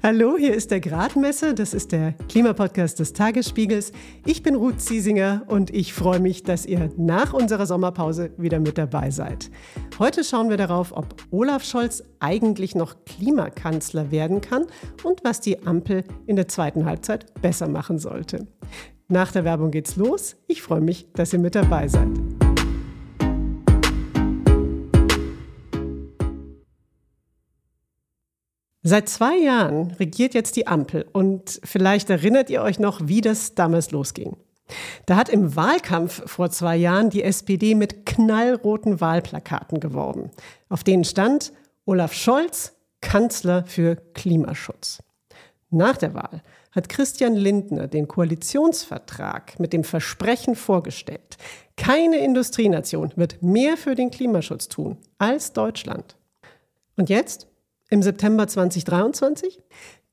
Hallo, hier ist der Gradmesser. Das ist der Klimapodcast des Tagesspiegels. Ich bin Ruth Ziesinger und ich freue mich, dass ihr nach unserer Sommerpause wieder mit dabei seid. Heute schauen wir darauf, ob Olaf Scholz eigentlich noch Klimakanzler werden kann und was die Ampel in der zweiten Halbzeit besser machen sollte. Nach der Werbung geht's los. Ich freue mich, dass ihr mit dabei seid. Seit zwei Jahren regiert jetzt die Ampel und vielleicht erinnert ihr euch noch, wie das damals losging. Da hat im Wahlkampf vor zwei Jahren die SPD mit knallroten Wahlplakaten geworben, auf denen stand Olaf Scholz, Kanzler für Klimaschutz. Nach der Wahl hat Christian Lindner den Koalitionsvertrag mit dem Versprechen vorgestellt, keine Industrienation wird mehr für den Klimaschutz tun als Deutschland. Und jetzt im September 2023.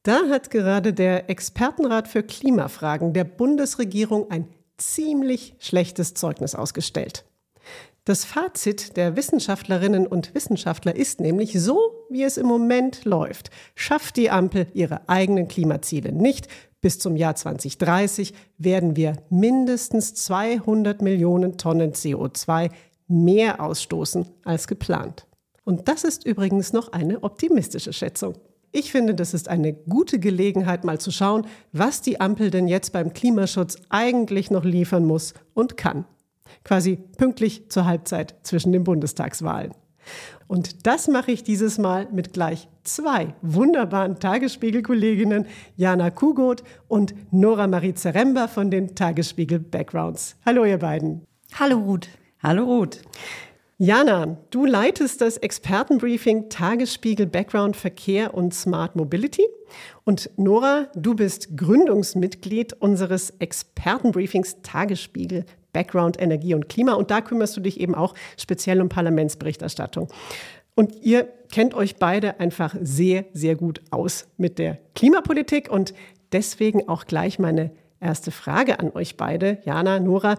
Da hat gerade der Expertenrat für Klimafragen der Bundesregierung ein ziemlich schlechtes Zeugnis ausgestellt. Das Fazit der Wissenschaftlerinnen und Wissenschaftler ist nämlich so, wie es im Moment läuft. Schafft die Ampel ihre eigenen Klimaziele nicht, bis zum Jahr 2030 werden wir mindestens 200 Millionen Tonnen CO2 mehr ausstoßen als geplant. Und das ist übrigens noch eine optimistische Schätzung. Ich finde, das ist eine gute Gelegenheit, mal zu schauen, was die Ampel denn jetzt beim Klimaschutz eigentlich noch liefern muss und kann. Quasi pünktlich zur Halbzeit zwischen den Bundestagswahlen. Und das mache ich dieses Mal mit gleich zwei wunderbaren Tagesspiegel-Kolleginnen, Jana Kugot und Nora Marie Zeremba von den Tagesspiegel Backgrounds. Hallo, ihr beiden. Hallo, Ruth. Hallo, Ruth. Jana, du leitest das Expertenbriefing Tagesspiegel Background Verkehr und Smart Mobility. Und Nora, du bist Gründungsmitglied unseres Expertenbriefings Tagesspiegel Background Energie und Klima. Und da kümmerst du dich eben auch speziell um Parlamentsberichterstattung. Und ihr kennt euch beide einfach sehr, sehr gut aus mit der Klimapolitik. Und deswegen auch gleich meine erste Frage an euch beide, Jana, Nora.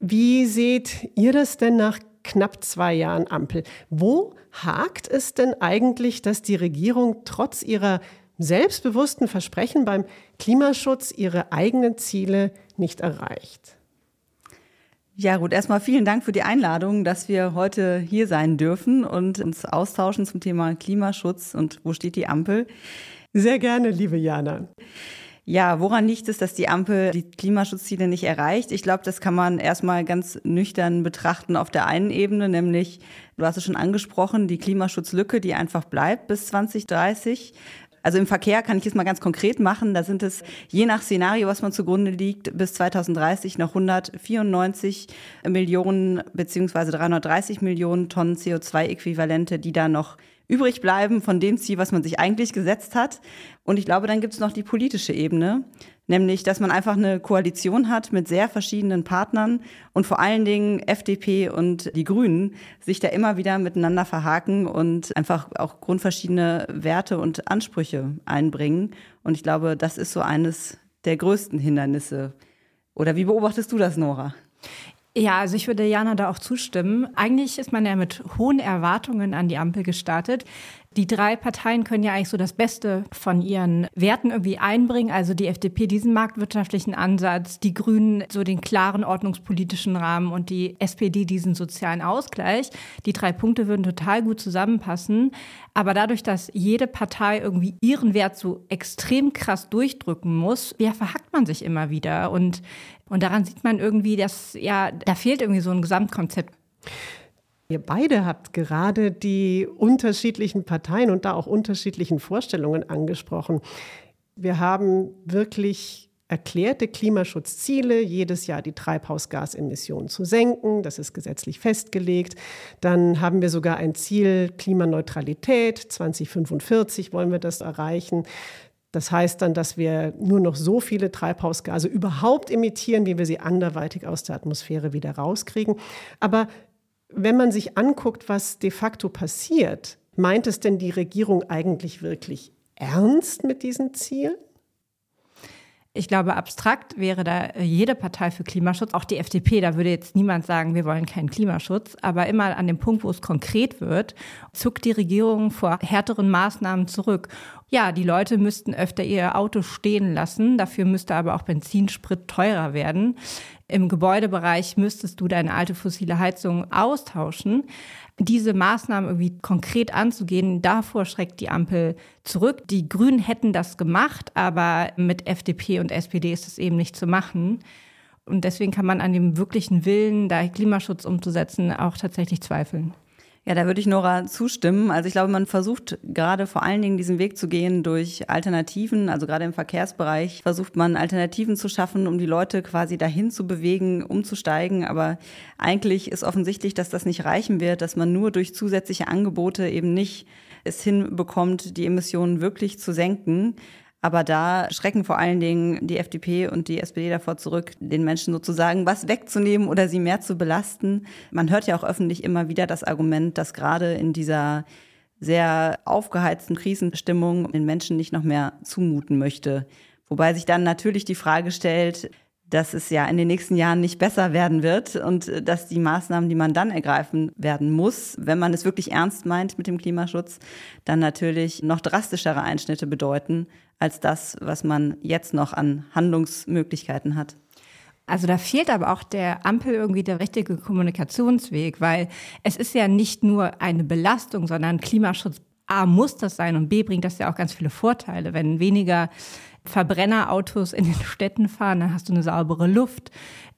Wie seht ihr das denn nach knapp zwei Jahren Ampel. Wo hakt es denn eigentlich, dass die Regierung trotz ihrer selbstbewussten Versprechen beim Klimaschutz ihre eigenen Ziele nicht erreicht? Ja, gut, erstmal vielen Dank für die Einladung, dass wir heute hier sein dürfen und uns austauschen zum Thema Klimaschutz und wo steht die Ampel. Sehr gerne, liebe Jana. Ja, woran liegt es, dass die Ampel die Klimaschutzziele nicht erreicht? Ich glaube, das kann man erstmal ganz nüchtern betrachten auf der einen Ebene, nämlich, du hast es schon angesprochen, die Klimaschutzlücke, die einfach bleibt bis 2030. Also im Verkehr kann ich es mal ganz konkret machen. Da sind es je nach Szenario, was man zugrunde liegt, bis 2030 noch 194 Millionen beziehungsweise 330 Millionen Tonnen CO2-Äquivalente, die da noch übrig bleiben von dem Ziel, was man sich eigentlich gesetzt hat. Und ich glaube, dann gibt es noch die politische Ebene, nämlich, dass man einfach eine Koalition hat mit sehr verschiedenen Partnern und vor allen Dingen FDP und die Grünen sich da immer wieder miteinander verhaken und einfach auch grundverschiedene Werte und Ansprüche einbringen. Und ich glaube, das ist so eines der größten Hindernisse. Oder wie beobachtest du das, Nora? Ja, also ich würde Jana da auch zustimmen. Eigentlich ist man ja mit hohen Erwartungen an die Ampel gestartet. Die drei Parteien können ja eigentlich so das Beste von ihren Werten irgendwie einbringen. Also die FDP diesen marktwirtschaftlichen Ansatz, die Grünen so den klaren ordnungspolitischen Rahmen und die SPD diesen sozialen Ausgleich. Die drei Punkte würden total gut zusammenpassen. Aber dadurch, dass jede Partei irgendwie ihren Wert so extrem krass durchdrücken muss, ja, verhackt man sich immer wieder. Und, und daran sieht man irgendwie, dass, ja, da fehlt irgendwie so ein Gesamtkonzept. Ihr beide habt gerade die unterschiedlichen Parteien und da auch unterschiedlichen Vorstellungen angesprochen. Wir haben wirklich erklärte Klimaschutzziele, jedes Jahr die Treibhausgasemissionen zu senken. Das ist gesetzlich festgelegt. Dann haben wir sogar ein Ziel Klimaneutralität. 2045 wollen wir das erreichen. Das heißt dann, dass wir nur noch so viele Treibhausgase überhaupt emittieren, wie wir sie anderweitig aus der Atmosphäre wieder rauskriegen. Aber wenn man sich anguckt, was de facto passiert, meint es denn die Regierung eigentlich wirklich ernst mit diesen Zielen? Ich glaube, abstrakt wäre da jede Partei für Klimaschutz, auch die FDP, da würde jetzt niemand sagen, wir wollen keinen Klimaschutz. Aber immer an dem Punkt, wo es konkret wird, zuckt die Regierung vor härteren Maßnahmen zurück. Ja, die Leute müssten öfter ihr Auto stehen lassen. Dafür müsste aber auch Benzinsprit teurer werden. Im Gebäudebereich müsstest du deine alte fossile Heizung austauschen. Diese Maßnahmen irgendwie konkret anzugehen, davor schreckt die Ampel zurück. Die Grünen hätten das gemacht, aber mit FDP und SPD ist es eben nicht zu machen. Und deswegen kann man an dem wirklichen Willen, da Klimaschutz umzusetzen, auch tatsächlich zweifeln. Ja, da würde ich Nora zustimmen. Also ich glaube, man versucht gerade vor allen Dingen diesen Weg zu gehen durch Alternativen. Also gerade im Verkehrsbereich versucht man Alternativen zu schaffen, um die Leute quasi dahin zu bewegen, umzusteigen. Aber eigentlich ist offensichtlich, dass das nicht reichen wird, dass man nur durch zusätzliche Angebote eben nicht es hinbekommt, die Emissionen wirklich zu senken. Aber da schrecken vor allen Dingen die FDP und die SPD davor zurück, den Menschen sozusagen was wegzunehmen oder sie mehr zu belasten. Man hört ja auch öffentlich immer wieder das Argument, dass gerade in dieser sehr aufgeheizten Krisenstimmung den Menschen nicht noch mehr zumuten möchte. Wobei sich dann natürlich die Frage stellt, dass es ja in den nächsten Jahren nicht besser werden wird und äh, dass die Maßnahmen, die man dann ergreifen werden muss, wenn man es wirklich ernst meint mit dem Klimaschutz, dann natürlich noch drastischere Einschnitte bedeuten als das, was man jetzt noch an Handlungsmöglichkeiten hat. Also da fehlt aber auch der Ampel irgendwie der richtige Kommunikationsweg, weil es ist ja nicht nur eine Belastung, sondern Klimaschutz A muss das sein und B bringt das ja auch ganz viele Vorteile. Wenn weniger Verbrennerautos in den Städten fahren, dann hast du eine saubere Luft.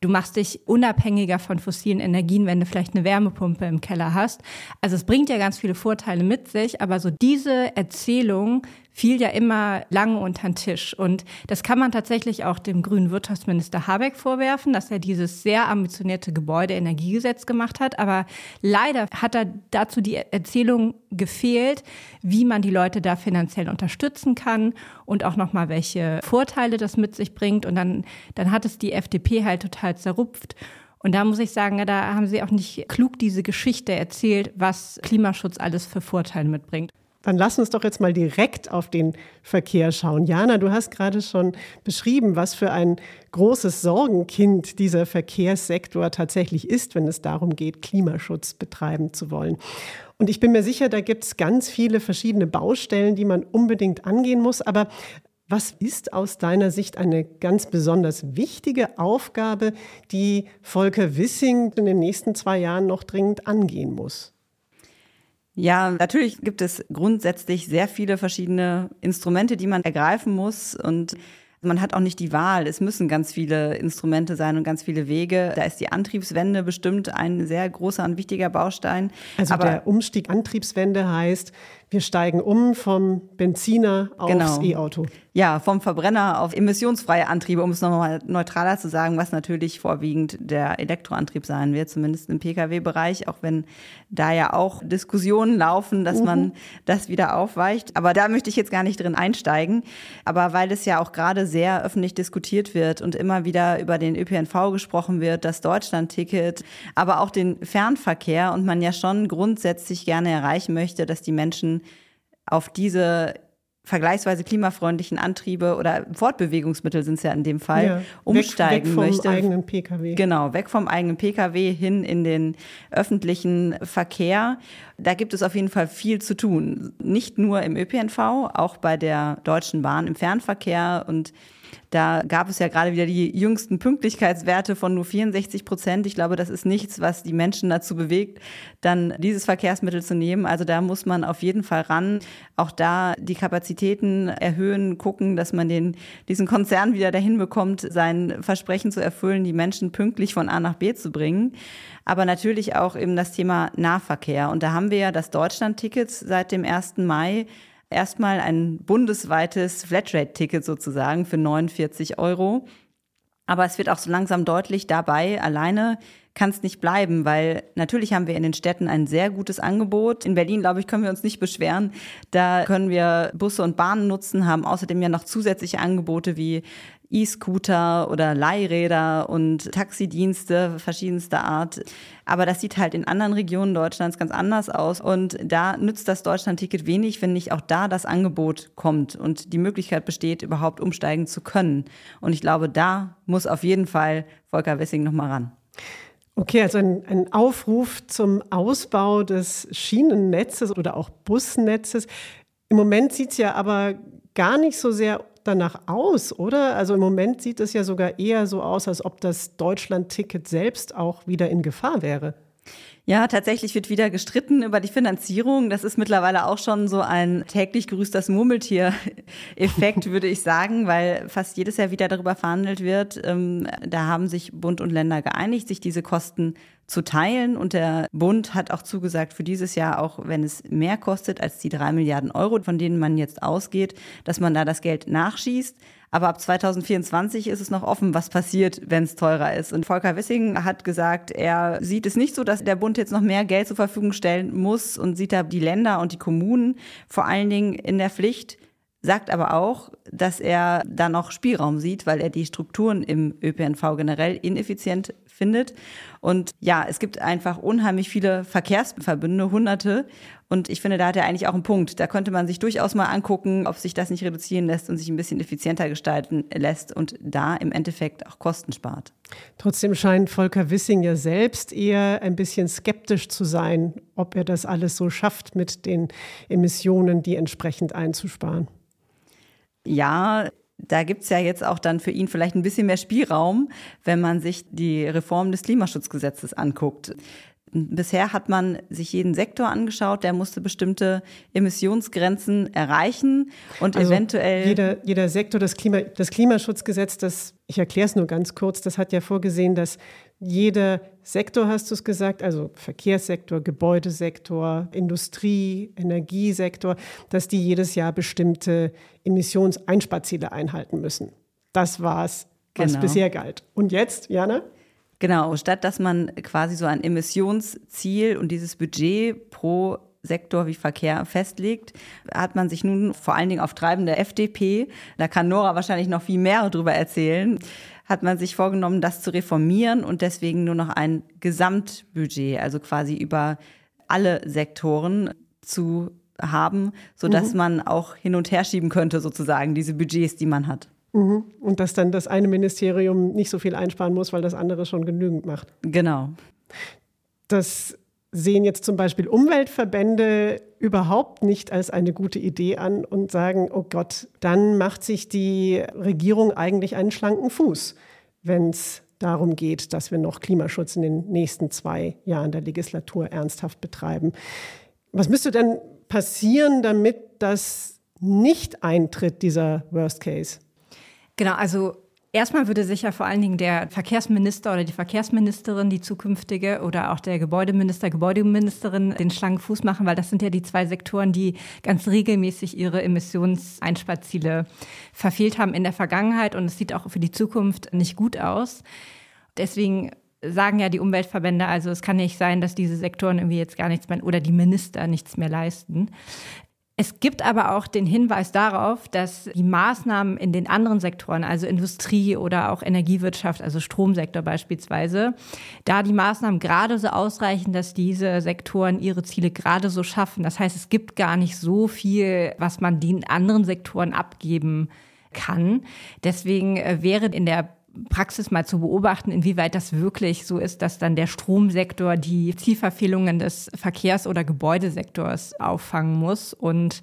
Du machst dich unabhängiger von fossilen Energien, wenn du vielleicht eine Wärmepumpe im Keller hast. Also es bringt ja ganz viele Vorteile mit sich, aber so diese Erzählung fiel ja immer lange unter den Tisch. Und das kann man tatsächlich auch dem grünen Wirtschaftsminister Habeck vorwerfen, dass er dieses sehr ambitionierte Gebäudeenergiegesetz gemacht hat. Aber leider hat er dazu die Erzählung gefehlt, wie man die Leute da finanziell unterstützen kann und auch nochmal welche Vorteile das mit sich bringt. Und dann, dann hat es die FDP halt total zerrupft. Und da muss ich sagen, da haben sie auch nicht klug diese Geschichte erzählt, was Klimaschutz alles für Vorteile mitbringt. Dann lass uns doch jetzt mal direkt auf den Verkehr schauen. Jana, du hast gerade schon beschrieben, was für ein großes Sorgenkind dieser Verkehrssektor tatsächlich ist, wenn es darum geht, Klimaschutz betreiben zu wollen. Und ich bin mir sicher, da gibt es ganz viele verschiedene Baustellen, die man unbedingt angehen muss. Aber was ist aus deiner Sicht eine ganz besonders wichtige Aufgabe, die Volker Wissing in den nächsten zwei Jahren noch dringend angehen muss? Ja, natürlich gibt es grundsätzlich sehr viele verschiedene Instrumente, die man ergreifen muss und man hat auch nicht die Wahl. Es müssen ganz viele Instrumente sein und ganz viele Wege. Da ist die Antriebswende bestimmt ein sehr großer und wichtiger Baustein. Also Aber der Umstieg Antriebswende heißt, wir steigen um vom Benziner aufs genau. E-Auto. Ja, vom Verbrenner auf emissionsfreie Antriebe, um es nochmal neutraler zu sagen, was natürlich vorwiegend der Elektroantrieb sein wird, zumindest im Pkw-Bereich, auch wenn da ja auch Diskussionen laufen, dass mhm. man das wieder aufweicht. Aber da möchte ich jetzt gar nicht drin einsteigen. Aber weil es ja auch gerade sehr öffentlich diskutiert wird und immer wieder über den ÖPNV gesprochen wird, das Deutschland-Ticket, aber auch den Fernverkehr und man ja schon grundsätzlich gerne erreichen möchte, dass die Menschen auf diese vergleichsweise klimafreundlichen Antriebe oder Fortbewegungsmittel sind es ja in dem Fall, ja, umsteigen weg, weg vom möchte. eigenen Pkw. Genau, weg vom eigenen Pkw hin in den öffentlichen Verkehr. Da gibt es auf jeden Fall viel zu tun. Nicht nur im ÖPNV, auch bei der Deutschen Bahn im Fernverkehr und da gab es ja gerade wieder die jüngsten Pünktlichkeitswerte von nur 64 Prozent. Ich glaube, das ist nichts, was die Menschen dazu bewegt, dann dieses Verkehrsmittel zu nehmen. Also da muss man auf jeden Fall ran. Auch da die Kapazitäten erhöhen, gucken, dass man den, diesen Konzern wieder dahin bekommt, sein Versprechen zu erfüllen, die Menschen pünktlich von A nach B zu bringen. Aber natürlich auch eben das Thema Nahverkehr. Und da haben wir ja das Deutschland-Ticket seit dem 1. Mai erstmal ein bundesweites Flatrate-Ticket sozusagen für 49 Euro. Aber es wird auch so langsam deutlich, dabei alleine kann es nicht bleiben, weil natürlich haben wir in den Städten ein sehr gutes Angebot. In Berlin, glaube ich, können wir uns nicht beschweren. Da können wir Busse und Bahnen nutzen, haben außerdem ja noch zusätzliche Angebote wie E-Scooter oder Leihräder und Taxidienste verschiedenster Art. Aber das sieht halt in anderen Regionen Deutschlands ganz anders aus. Und da nützt das Deutschland-Ticket wenig, wenn nicht auch da das Angebot kommt und die Möglichkeit besteht, überhaupt umsteigen zu können. Und ich glaube, da muss auf jeden Fall Volker Wessing nochmal ran. Okay, also ein, ein, Aufruf zum Ausbau des Schienennetzes oder auch Busnetzes. Im Moment sieht es ja aber gar nicht so sehr danach aus, oder? Also im Moment sieht es ja sogar eher so aus, als ob das Deutschland-Ticket selbst auch wieder in Gefahr wäre. Ja, tatsächlich wird wieder gestritten über die Finanzierung. Das ist mittlerweile auch schon so ein täglich grüßt Murmeltier-Effekt, würde ich sagen, weil fast jedes Jahr wieder darüber verhandelt wird. Ähm, da haben sich Bund und Länder geeinigt, sich diese Kosten zu teilen. Und der Bund hat auch zugesagt, für dieses Jahr, auch wenn es mehr kostet als die drei Milliarden Euro, von denen man jetzt ausgeht, dass man da das Geld nachschießt. Aber ab 2024 ist es noch offen, was passiert, wenn es teurer ist. Und Volker Wissing hat gesagt, er sieht es nicht so, dass der Bund jetzt noch mehr Geld zur Verfügung stellen muss und sieht da die Länder und die Kommunen vor allen Dingen in der Pflicht, sagt aber auch, dass er da noch Spielraum sieht, weil er die Strukturen im ÖPNV generell ineffizient findet. Und ja, es gibt einfach unheimlich viele Verkehrsverbünde, hunderte. Und ich finde, da hat er eigentlich auch einen Punkt. Da könnte man sich durchaus mal angucken, ob sich das nicht reduzieren lässt und sich ein bisschen effizienter gestalten lässt und da im Endeffekt auch Kosten spart. Trotzdem scheint Volker Wissing ja selbst eher ein bisschen skeptisch zu sein, ob er das alles so schafft, mit den Emissionen die entsprechend einzusparen. Ja, da gibt es ja jetzt auch dann für ihn vielleicht ein bisschen mehr Spielraum, wenn man sich die Reform des Klimaschutzgesetzes anguckt. Bisher hat man sich jeden Sektor angeschaut, der musste bestimmte Emissionsgrenzen erreichen und also eventuell. Jeder, jeder Sektor, das, Klima, das Klimaschutzgesetz, das, ich erkläre es nur ganz kurz, das hat ja vorgesehen, dass jeder Sektor, hast du es gesagt, also Verkehrssektor, Gebäudesektor, Industrie, Energiesektor, dass die jedes Jahr bestimmte Emissionseinsparziele einhalten müssen. Das war es, was genau. bisher galt. Und jetzt, Jana? Genau, statt dass man quasi so ein Emissionsziel und dieses Budget pro Sektor wie Verkehr festlegt, hat man sich nun vor allen Dingen auf Treiben der FDP, da kann Nora wahrscheinlich noch viel mehr darüber erzählen, hat man sich vorgenommen, das zu reformieren und deswegen nur noch ein Gesamtbudget, also quasi über alle Sektoren zu haben, sodass mhm. man auch hin und her schieben könnte, sozusagen, diese Budgets, die man hat. Mhm. Und dass dann das eine Ministerium nicht so viel einsparen muss, weil das andere schon genügend macht. Genau. Das sehen jetzt zum Beispiel Umweltverbände überhaupt nicht als eine gute Idee an und sagen, oh Gott, dann macht sich die Regierung eigentlich einen schlanken Fuß, wenn es darum geht, dass wir noch Klimaschutz in den nächsten zwei Jahren der Legislatur ernsthaft betreiben. Was müsste denn passieren, damit das nicht eintritt, dieser Worst Case? Genau, also Erstmal würde sich ja vor allen Dingen der Verkehrsminister oder die Verkehrsministerin, die zukünftige, oder auch der Gebäudeminister, Gebäudeministerin den schlanken Fuß machen, weil das sind ja die zwei Sektoren, die ganz regelmäßig ihre Emissionseinsparziele verfehlt haben in der Vergangenheit. Und es sieht auch für die Zukunft nicht gut aus. Deswegen sagen ja die Umweltverbände, also es kann nicht sein, dass diese Sektoren irgendwie jetzt gar nichts mehr oder die Minister nichts mehr leisten. Es gibt aber auch den Hinweis darauf, dass die Maßnahmen in den anderen Sektoren, also Industrie oder auch Energiewirtschaft, also Stromsektor beispielsweise, da die Maßnahmen gerade so ausreichen, dass diese Sektoren ihre Ziele gerade so schaffen. Das heißt, es gibt gar nicht so viel, was man den anderen Sektoren abgeben kann. Deswegen äh, wäre in der Praxis mal zu beobachten, inwieweit das wirklich so ist, dass dann der Stromsektor die Zielverfehlungen des Verkehrs- oder Gebäudesektors auffangen muss. Und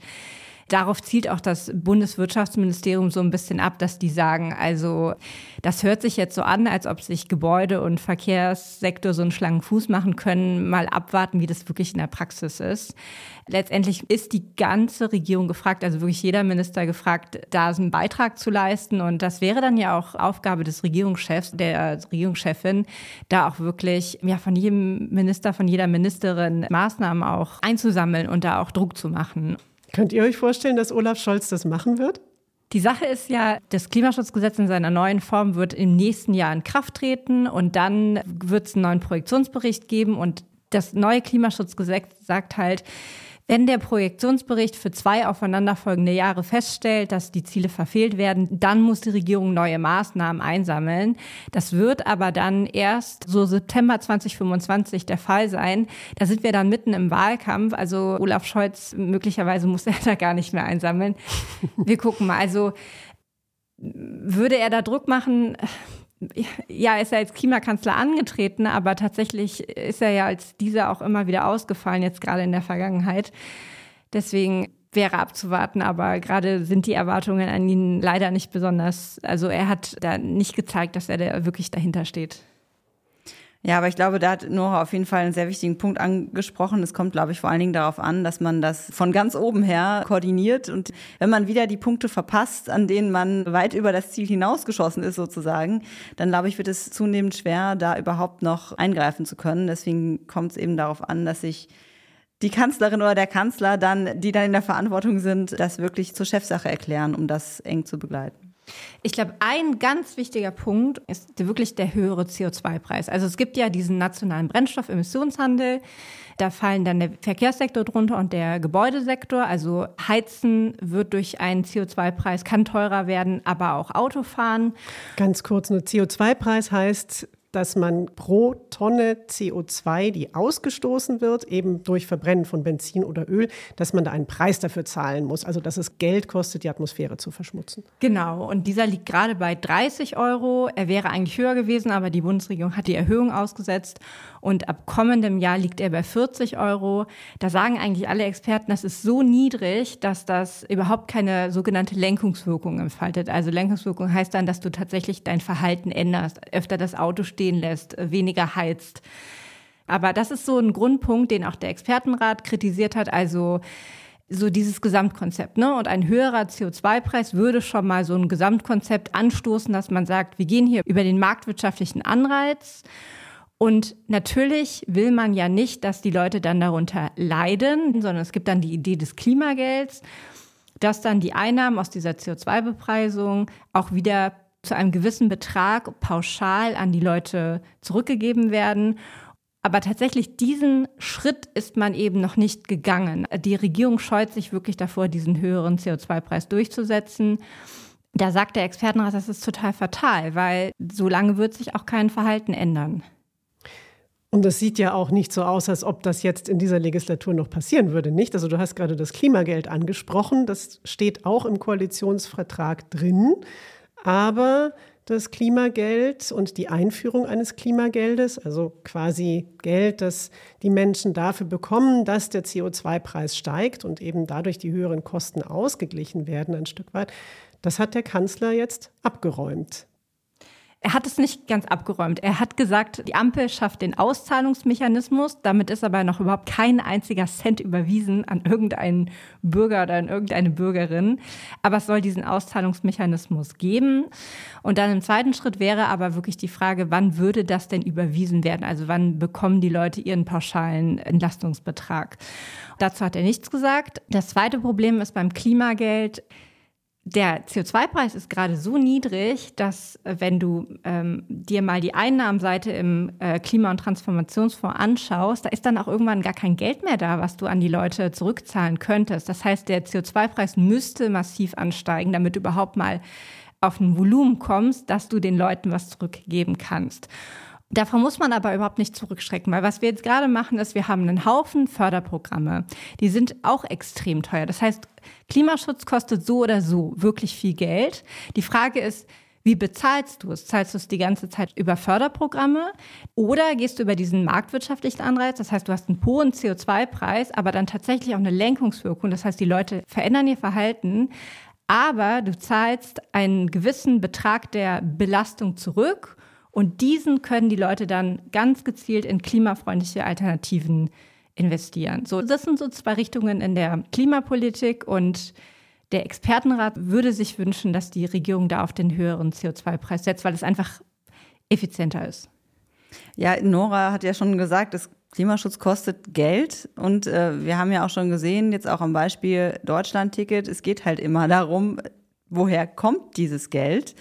Darauf zielt auch das Bundeswirtschaftsministerium so ein bisschen ab, dass die sagen, also das hört sich jetzt so an, als ob sich Gebäude- und Verkehrssektor so einen schlangen Fuß machen können. Mal abwarten, wie das wirklich in der Praxis ist. Letztendlich ist die ganze Regierung gefragt, also wirklich jeder Minister gefragt, da einen Beitrag zu leisten. Und das wäre dann ja auch Aufgabe des Regierungschefs, der Regierungschefin, da auch wirklich ja, von jedem Minister, von jeder Ministerin Maßnahmen auch einzusammeln und da auch Druck zu machen. Könnt ihr euch vorstellen, dass Olaf Scholz das machen wird? Die Sache ist ja, das Klimaschutzgesetz in seiner neuen Form wird im nächsten Jahr in Kraft treten und dann wird es einen neuen Projektionsbericht geben und das neue Klimaschutzgesetz sagt halt, wenn der Projektionsbericht für zwei aufeinanderfolgende Jahre feststellt, dass die Ziele verfehlt werden, dann muss die Regierung neue Maßnahmen einsammeln. Das wird aber dann erst so September 2025 der Fall sein. Da sind wir dann mitten im Wahlkampf. Also Olaf Scholz, möglicherweise muss er da gar nicht mehr einsammeln. Wir gucken mal. Also würde er da Druck machen? Ja, ist er als Klimakanzler angetreten, aber tatsächlich ist er ja als dieser auch immer wieder ausgefallen, jetzt gerade in der Vergangenheit. Deswegen wäre abzuwarten, aber gerade sind die Erwartungen an ihn leider nicht besonders, also er hat da nicht gezeigt, dass er da wirklich dahinter steht. Ja, aber ich glaube, da hat Nora auf jeden Fall einen sehr wichtigen Punkt angesprochen. Es kommt, glaube ich, vor allen Dingen darauf an, dass man das von ganz oben her koordiniert. Und wenn man wieder die Punkte verpasst, an denen man weit über das Ziel hinausgeschossen ist, sozusagen, dann glaube ich, wird es zunehmend schwer, da überhaupt noch eingreifen zu können. Deswegen kommt es eben darauf an, dass sich die Kanzlerin oder der Kanzler dann, die dann in der Verantwortung sind, das wirklich zur Chefsache erklären, um das eng zu begleiten. Ich glaube, ein ganz wichtiger Punkt ist wirklich der höhere CO2-Preis. Also es gibt ja diesen nationalen Brennstoffemissionshandel. Da fallen dann der Verkehrssektor drunter und der Gebäudesektor. Also Heizen wird durch einen CO2-Preis, kann teurer werden, aber auch Autofahren. Ganz kurz, nur CO2-Preis heißt, dass man pro Tonne CO2, die ausgestoßen wird, eben durch Verbrennen von Benzin oder Öl, dass man da einen Preis dafür zahlen muss. Also dass es Geld kostet, die Atmosphäre zu verschmutzen. Genau, und dieser liegt gerade bei 30 Euro. Er wäre eigentlich höher gewesen, aber die Bundesregierung hat die Erhöhung ausgesetzt. Und ab kommendem Jahr liegt er bei 40 Euro. Da sagen eigentlich alle Experten, das ist so niedrig, dass das überhaupt keine sogenannte Lenkungswirkung entfaltet. Also Lenkungswirkung heißt dann, dass du tatsächlich dein Verhalten änderst, öfter das Auto stehen lässt, weniger heizt. Aber das ist so ein Grundpunkt, den auch der Expertenrat kritisiert hat. Also so dieses Gesamtkonzept. Ne? Und ein höherer CO2-Preis würde schon mal so ein Gesamtkonzept anstoßen, dass man sagt, wir gehen hier über den marktwirtschaftlichen Anreiz. Und natürlich will man ja nicht, dass die Leute dann darunter leiden, sondern es gibt dann die Idee des Klimagelds, dass dann die Einnahmen aus dieser CO2-Bepreisung auch wieder zu einem gewissen Betrag pauschal an die Leute zurückgegeben werden. Aber tatsächlich diesen Schritt ist man eben noch nicht gegangen. Die Regierung scheut sich wirklich davor, diesen höheren CO2-Preis durchzusetzen. Da sagt der Expertenrat, das ist total fatal, weil so lange wird sich auch kein Verhalten ändern. Und das sieht ja auch nicht so aus, als ob das jetzt in dieser Legislatur noch passieren würde, nicht? Also du hast gerade das Klimageld angesprochen, das steht auch im Koalitionsvertrag drin. Aber das Klimageld und die Einführung eines Klimageldes, also quasi Geld, das die Menschen dafür bekommen, dass der CO2-Preis steigt und eben dadurch die höheren Kosten ausgeglichen werden ein Stück weit, das hat der Kanzler jetzt abgeräumt. Er hat es nicht ganz abgeräumt. Er hat gesagt, die Ampel schafft den Auszahlungsmechanismus. Damit ist aber noch überhaupt kein einziger Cent überwiesen an irgendeinen Bürger oder an irgendeine Bürgerin. Aber es soll diesen Auszahlungsmechanismus geben. Und dann im zweiten Schritt wäre aber wirklich die Frage, wann würde das denn überwiesen werden? Also wann bekommen die Leute ihren pauschalen Entlastungsbetrag? Dazu hat er nichts gesagt. Das zweite Problem ist beim Klimageld, der CO2-Preis ist gerade so niedrig, dass äh, wenn du ähm, dir mal die Einnahmenseite im äh, Klima- und Transformationsfonds anschaust, da ist dann auch irgendwann gar kein Geld mehr da, was du an die Leute zurückzahlen könntest. Das heißt, der CO2-Preis müsste massiv ansteigen, damit du überhaupt mal auf ein Volumen kommst, dass du den Leuten was zurückgeben kannst. Davon muss man aber überhaupt nicht zurückschrecken, weil was wir jetzt gerade machen, ist, wir haben einen Haufen Förderprogramme. Die sind auch extrem teuer. Das heißt, Klimaschutz kostet so oder so wirklich viel Geld. Die Frage ist, wie bezahlst du es? Zahlst du es die ganze Zeit über Förderprogramme oder gehst du über diesen marktwirtschaftlichen Anreiz? Das heißt, du hast einen hohen CO2-Preis, aber dann tatsächlich auch eine Lenkungswirkung. Das heißt, die Leute verändern ihr Verhalten, aber du zahlst einen gewissen Betrag der Belastung zurück und diesen können die Leute dann ganz gezielt in klimafreundliche Alternativen investieren. So, das sind so zwei Richtungen in der Klimapolitik und der Expertenrat würde sich wünschen, dass die Regierung da auf den höheren CO2-Preis setzt, weil es einfach effizienter ist. Ja, Nora hat ja schon gesagt, das Klimaschutz kostet Geld und äh, wir haben ja auch schon gesehen, jetzt auch am Beispiel Deutschland-Ticket, es geht halt immer darum, woher kommt dieses Geld?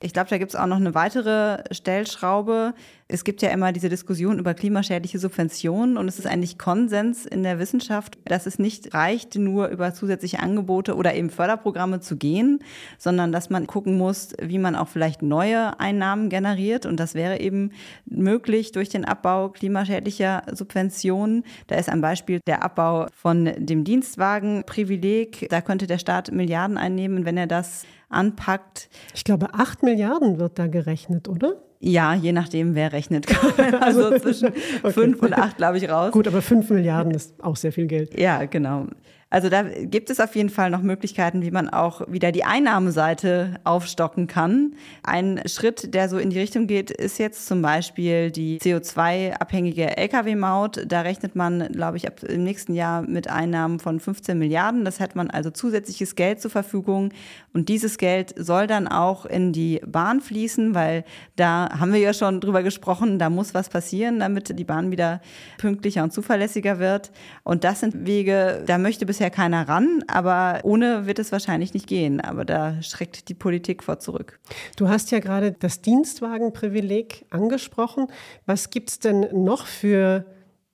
Ich glaube, da gibt es auch noch eine weitere Stellschraube. Es gibt ja immer diese Diskussion über klimaschädliche Subventionen und es ist eigentlich Konsens in der Wissenschaft, dass es nicht reicht, nur über zusätzliche Angebote oder eben Förderprogramme zu gehen, sondern dass man gucken muss, wie man auch vielleicht neue Einnahmen generiert. Und das wäre eben möglich durch den Abbau klimaschädlicher Subventionen. Da ist ein Beispiel der Abbau von dem Dienstwagenprivileg. Da könnte der Staat Milliarden einnehmen, wenn er das anpackt. Ich glaube, acht Milliarden wird da gerechnet, oder? Ja, je nachdem, wer rechnet. also, zwischen okay. fünf und acht, glaube ich, raus. Gut, aber fünf Milliarden ist auch sehr viel Geld. Ja, genau. Also da gibt es auf jeden Fall noch Möglichkeiten, wie man auch wieder die Einnahmeseite aufstocken kann. Ein Schritt, der so in die Richtung geht, ist jetzt zum Beispiel die CO2-abhängige Lkw-Maut. Da rechnet man, glaube ich, ab im nächsten Jahr mit Einnahmen von 15 Milliarden. Das hat man also zusätzliches Geld zur Verfügung. Und dieses Geld soll dann auch in die Bahn fließen, weil da haben wir ja schon drüber gesprochen, da muss was passieren, damit die Bahn wieder pünktlicher und zuverlässiger wird. Und das sind Wege, da möchte bis bisher keiner ran, aber ohne wird es wahrscheinlich nicht gehen. Aber da schreckt die Politik vor zurück. Du hast ja gerade das Dienstwagenprivileg angesprochen. Was gibt es denn noch für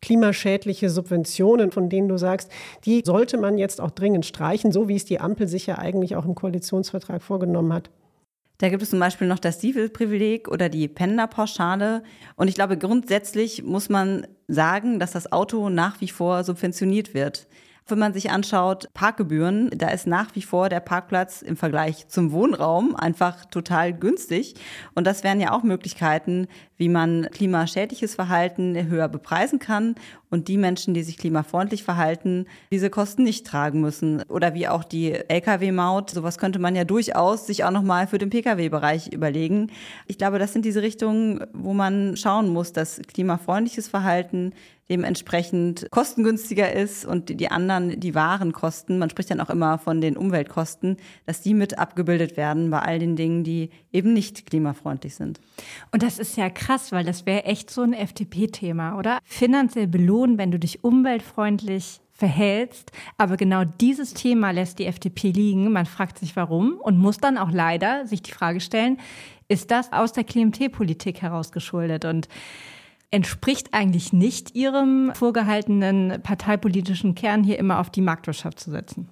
klimaschädliche Subventionen, von denen du sagst, die sollte man jetzt auch dringend streichen, so wie es die Ampel sich ja eigentlich auch im Koalitionsvertrag vorgenommen hat? Da gibt es zum Beispiel noch das Dieselprivileg oder die Pendlerpauschale. Und ich glaube, grundsätzlich muss man sagen, dass das Auto nach wie vor subventioniert wird. Wenn man sich anschaut, Parkgebühren, da ist nach wie vor der Parkplatz im Vergleich zum Wohnraum einfach total günstig. Und das wären ja auch Möglichkeiten, wie man klimaschädliches Verhalten höher bepreisen kann und die Menschen, die sich klimafreundlich verhalten, diese Kosten nicht tragen müssen. Oder wie auch die Lkw-Maut. Sowas könnte man ja durchaus sich auch nochmal für den Pkw-Bereich überlegen. Ich glaube, das sind diese Richtungen, wo man schauen muss, dass klimafreundliches Verhalten dementsprechend kostengünstiger ist und die anderen, die wahren Kosten, man spricht dann auch immer von den Umweltkosten, dass die mit abgebildet werden bei all den Dingen, die eben nicht klimafreundlich sind. Und das ist ja krass, weil das wäre echt so ein FDP-Thema, oder? Finanziell belohnen, wenn du dich umweltfreundlich verhältst. Aber genau dieses Thema lässt die FDP liegen. Man fragt sich warum und muss dann auch leider sich die Frage stellen, ist das aus der Klientelpolitik herausgeschuldet? Und entspricht eigentlich nicht ihrem vorgehaltenen parteipolitischen Kern, hier immer auf die Marktwirtschaft zu setzen.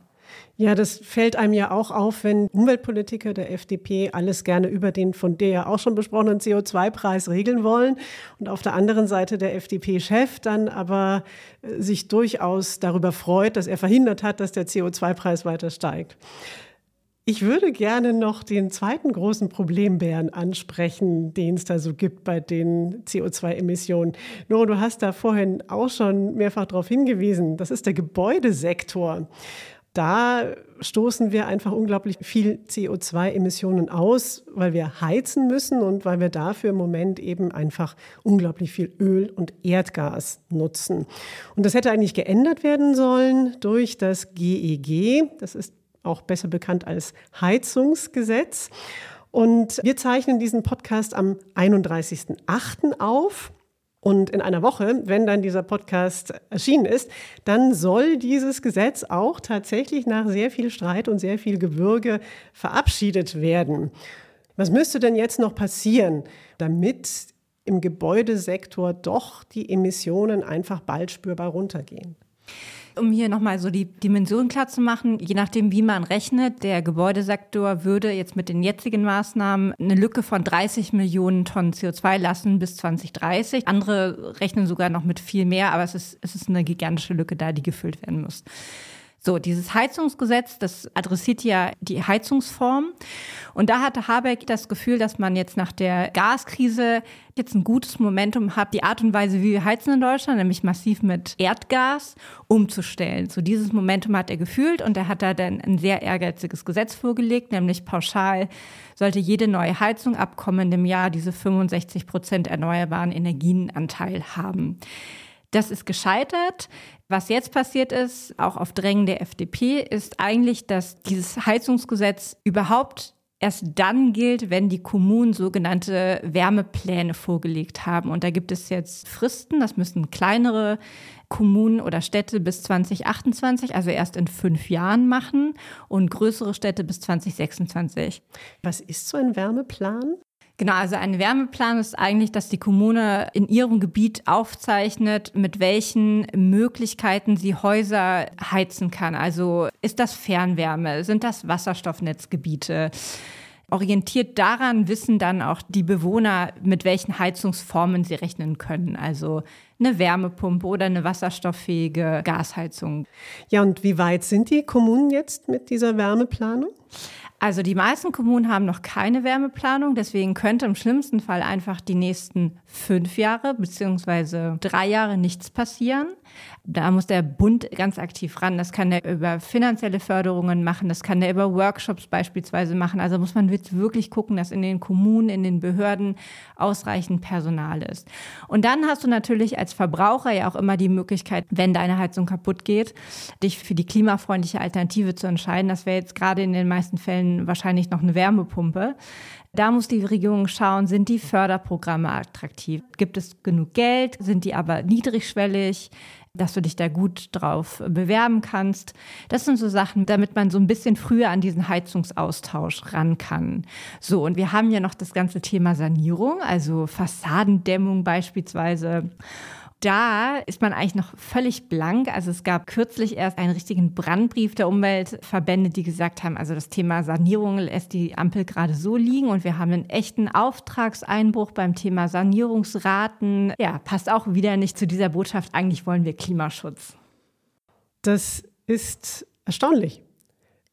Ja, das fällt einem ja auch auf, wenn Umweltpolitiker der FDP alles gerne über den von der ja auch schon besprochenen CO2-Preis regeln wollen und auf der anderen Seite der FDP-Chef dann aber äh, sich durchaus darüber freut, dass er verhindert hat, dass der CO2-Preis weiter steigt. Ich würde gerne noch den zweiten großen Problembären ansprechen, den es da so gibt bei den CO2-Emissionen. Nora, du hast da vorhin auch schon mehrfach darauf hingewiesen. Das ist der Gebäudesektor. Da stoßen wir einfach unglaublich viel CO2-Emissionen aus, weil wir heizen müssen und weil wir dafür im Moment eben einfach unglaublich viel Öl und Erdgas nutzen. Und das hätte eigentlich geändert werden sollen durch das GEG. E das ist auch besser bekannt als Heizungsgesetz. Und wir zeichnen diesen Podcast am 31.08. auf. Und in einer Woche, wenn dann dieser Podcast erschienen ist, dann soll dieses Gesetz auch tatsächlich nach sehr viel Streit und sehr viel Gewürge verabschiedet werden. Was müsste denn jetzt noch passieren, damit im Gebäudesektor doch die Emissionen einfach bald spürbar runtergehen? Um hier nochmal so die Dimension klar zu machen, je nachdem, wie man rechnet, der Gebäudesektor würde jetzt mit den jetzigen Maßnahmen eine Lücke von 30 Millionen Tonnen CO2 lassen bis 2030. Andere rechnen sogar noch mit viel mehr, aber es ist, es ist eine gigantische Lücke da, die gefüllt werden muss. So, dieses Heizungsgesetz, das adressiert ja die Heizungsform. Und da hatte Habeck das Gefühl, dass man jetzt nach der Gaskrise jetzt ein gutes Momentum hat, die Art und Weise, wie wir heizen in Deutschland, nämlich massiv mit Erdgas, umzustellen. So dieses Momentum hat er gefühlt und er hat da dann ein sehr ehrgeiziges Gesetz vorgelegt, nämlich pauschal sollte jede neue Heizung ab kommendem Jahr diese 65 Prozent erneuerbaren Energienanteil haben. Das ist gescheitert. Was jetzt passiert ist, auch auf Drängen der FDP, ist eigentlich, dass dieses Heizungsgesetz überhaupt erst dann gilt, wenn die Kommunen sogenannte Wärmepläne vorgelegt haben. Und da gibt es jetzt Fristen, das müssen kleinere Kommunen oder Städte bis 2028, also erst in fünf Jahren machen und größere Städte bis 2026. Was ist so ein Wärmeplan? Genau, also ein Wärmeplan ist eigentlich, dass die Kommune in ihrem Gebiet aufzeichnet, mit welchen Möglichkeiten sie Häuser heizen kann. Also ist das Fernwärme, sind das Wasserstoffnetzgebiete? Orientiert daran wissen dann auch die Bewohner, mit welchen Heizungsformen sie rechnen können. Also eine Wärmepumpe oder eine wasserstofffähige Gasheizung. Ja, und wie weit sind die Kommunen jetzt mit dieser Wärmeplanung? Also die meisten Kommunen haben noch keine Wärmeplanung, deswegen könnte im schlimmsten Fall einfach die nächsten fünf Jahre beziehungsweise drei Jahre nichts passieren. Da muss der Bund ganz aktiv ran. Das kann er über finanzielle Förderungen machen, das kann er über Workshops beispielsweise machen. Also muss man wirklich gucken, dass in den Kommunen, in den Behörden ausreichend Personal ist. Und dann hast du natürlich als Verbraucher ja auch immer die Möglichkeit, wenn deine Heizung kaputt geht, dich für die klimafreundliche Alternative zu entscheiden. Das wäre jetzt gerade in den meisten Fällen wahrscheinlich noch eine Wärmepumpe. Da muss die Regierung schauen, sind die Förderprogramme attraktiv? Gibt es genug Geld? Sind die aber niedrigschwellig? Dass du dich da gut drauf bewerben kannst. Das sind so Sachen, damit man so ein bisschen früher an diesen Heizungsaustausch ran kann. So, und wir haben ja noch das ganze Thema Sanierung, also Fassadendämmung beispielsweise da ist man eigentlich noch völlig blank. Also es gab kürzlich erst einen richtigen Brandbrief der Umweltverbände, die gesagt haben, also das Thema Sanierung lässt die Ampel gerade so liegen und wir haben einen echten Auftragseinbruch beim Thema Sanierungsraten. Ja, passt auch wieder nicht zu dieser Botschaft. Eigentlich wollen wir Klimaschutz. Das ist erstaunlich.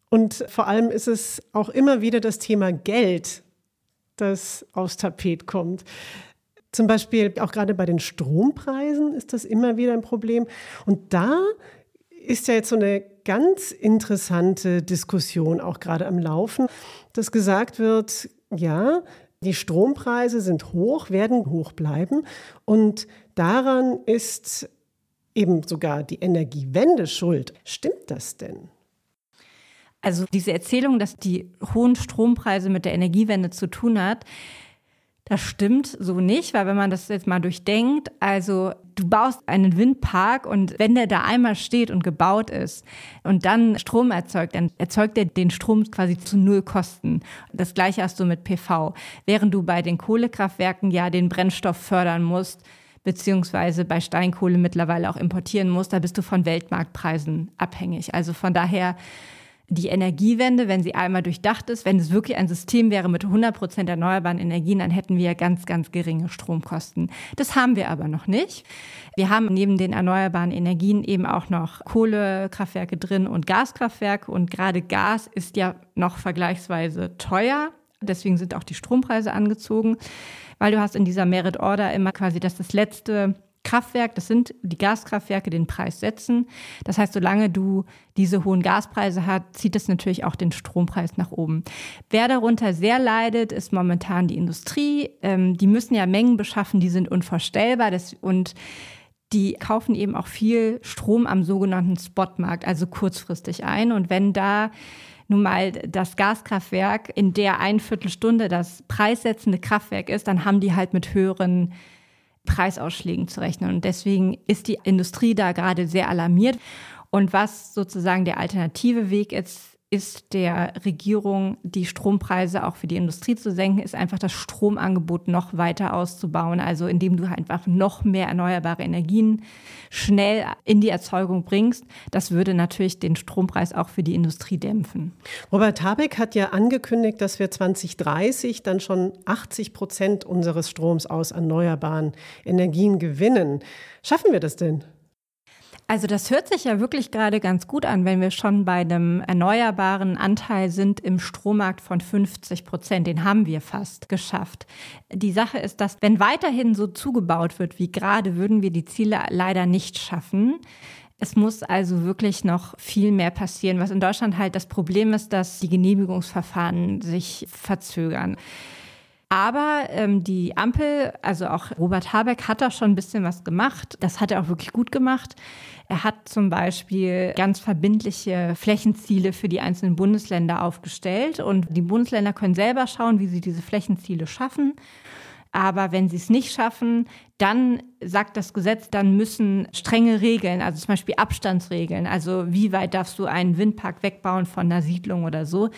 Und vor allem ist es auch immer wieder das Thema Geld, das aufs Tapet kommt. Zum Beispiel auch gerade bei den Strompreisen ist das immer wieder ein Problem. Und da ist ja jetzt so eine ganz interessante Diskussion auch gerade am Laufen, dass gesagt wird, ja, die Strompreise sind hoch, werden hoch bleiben und daran ist eben sogar die Energiewende schuld. Stimmt das denn? Also diese Erzählung, dass die hohen Strompreise mit der Energiewende zu tun hat, das stimmt so nicht, weil wenn man das jetzt mal durchdenkt, also du baust einen Windpark und wenn der da einmal steht und gebaut ist und dann Strom erzeugt, dann erzeugt er den Strom quasi zu null Kosten. Das gleiche hast du mit PV. Während du bei den Kohlekraftwerken ja den Brennstoff fördern musst, beziehungsweise bei Steinkohle mittlerweile auch importieren musst, da bist du von Weltmarktpreisen abhängig. Also von daher die Energiewende, wenn sie einmal durchdacht ist, wenn es wirklich ein System wäre mit 100 Prozent erneuerbaren Energien, dann hätten wir ganz, ganz geringe Stromkosten. Das haben wir aber noch nicht. Wir haben neben den erneuerbaren Energien eben auch noch Kohlekraftwerke drin und Gaskraftwerke. Und gerade Gas ist ja noch vergleichsweise teuer. Deswegen sind auch die Strompreise angezogen, weil du hast in dieser Merit Order immer quasi, dass das letzte Kraftwerk, das sind die Gaskraftwerke, den Preis setzen. Das heißt, solange du diese hohen Gaspreise hast, zieht es natürlich auch den Strompreis nach oben. Wer darunter sehr leidet, ist momentan die Industrie. Ähm, die müssen ja Mengen beschaffen, die sind unvorstellbar. Das, und die kaufen eben auch viel Strom am sogenannten Spotmarkt, also kurzfristig ein. Und wenn da nun mal das Gaskraftwerk in der ein Viertelstunde das preissetzende Kraftwerk ist, dann haben die halt mit höheren Preisausschlägen zu rechnen. Und deswegen ist die Industrie da gerade sehr alarmiert. Und was sozusagen der alternative Weg ist, ist der Regierung, die Strompreise auch für die Industrie zu senken, ist einfach das Stromangebot noch weiter auszubauen. Also indem du einfach noch mehr erneuerbare Energien schnell in die Erzeugung bringst. Das würde natürlich den Strompreis auch für die Industrie dämpfen. Robert Habeck hat ja angekündigt, dass wir 2030 dann schon 80 Prozent unseres Stroms aus erneuerbaren Energien gewinnen. Schaffen wir das denn? Also das hört sich ja wirklich gerade ganz gut an, wenn wir schon bei einem erneuerbaren Anteil sind im Strommarkt von 50 Prozent. Den haben wir fast geschafft. Die Sache ist, dass wenn weiterhin so zugebaut wird wie gerade, würden wir die Ziele leider nicht schaffen. Es muss also wirklich noch viel mehr passieren, was in Deutschland halt das Problem ist, dass die Genehmigungsverfahren sich verzögern. Aber ähm, die Ampel, also auch Robert Habeck, hat da schon ein bisschen was gemacht. Das hat er auch wirklich gut gemacht. Er hat zum Beispiel ganz verbindliche Flächenziele für die einzelnen Bundesländer aufgestellt und die Bundesländer können selber schauen, wie sie diese Flächenziele schaffen. Aber wenn sie es nicht schaffen, dann sagt das Gesetz, dann müssen strenge Regeln, also zum Beispiel Abstandsregeln, also wie weit darfst du einen Windpark wegbauen von einer Siedlung oder so,